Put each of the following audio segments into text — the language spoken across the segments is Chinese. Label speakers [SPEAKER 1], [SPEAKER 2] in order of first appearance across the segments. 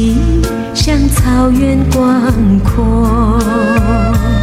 [SPEAKER 1] 你像草原广阔。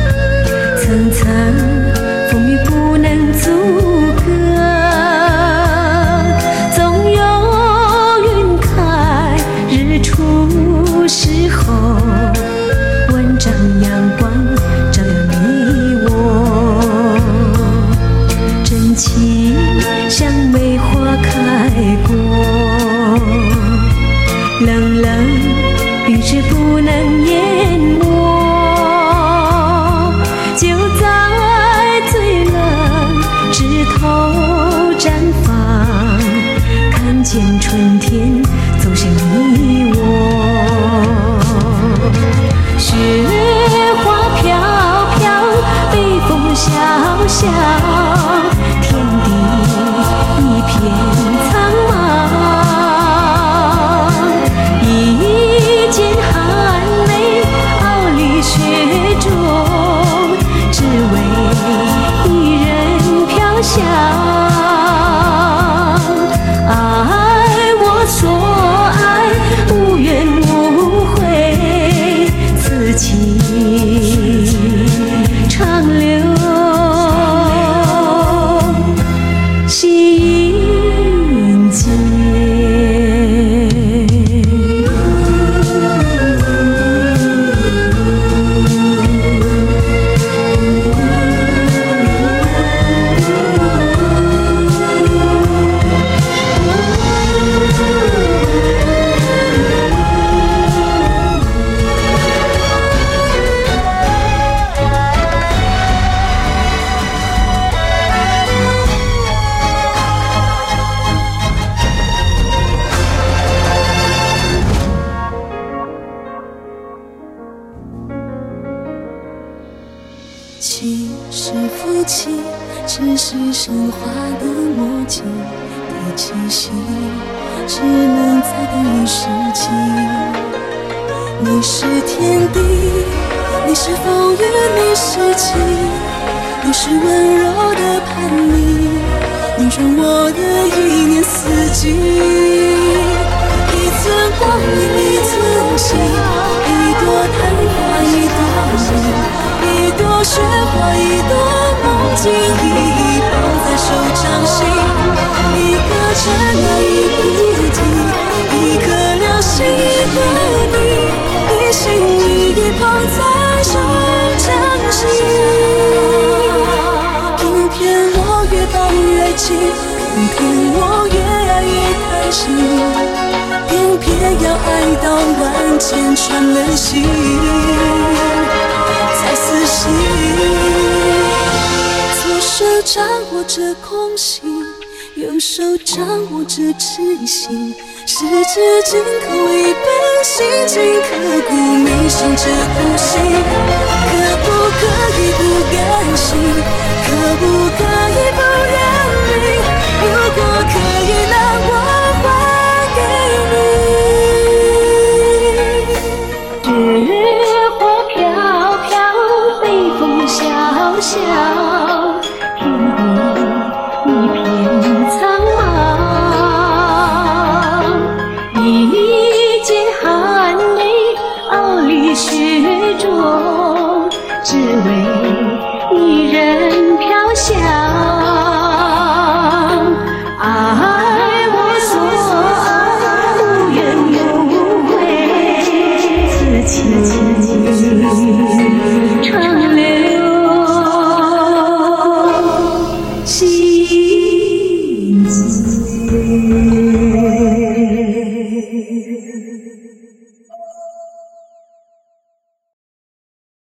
[SPEAKER 2] 头绽放看见春天其实夫妻只是神话的默契，的气息只能在等一时机。你是天地，你是风雨，你是晴，你是温柔的叛逆，你让我的一年四季。一寸光阴一寸心，雪花，一朵梦境，一抱在手掌心，一颗尘埃，一笔记，一颗流星，一个你，一心一意捧在手掌心。偏偏我越抱越紧，偏偏我越爱越贪心，偏偏要爱到万箭穿了心。死心，手掌握着空心，右手掌握着痴心，十指紧扣一本心经，刻骨铭心这苦心，可不可以不甘心？可不可以不认命？如果可以，那我
[SPEAKER 1] 还给你。雪花飘飘。北风萧萧，凄凄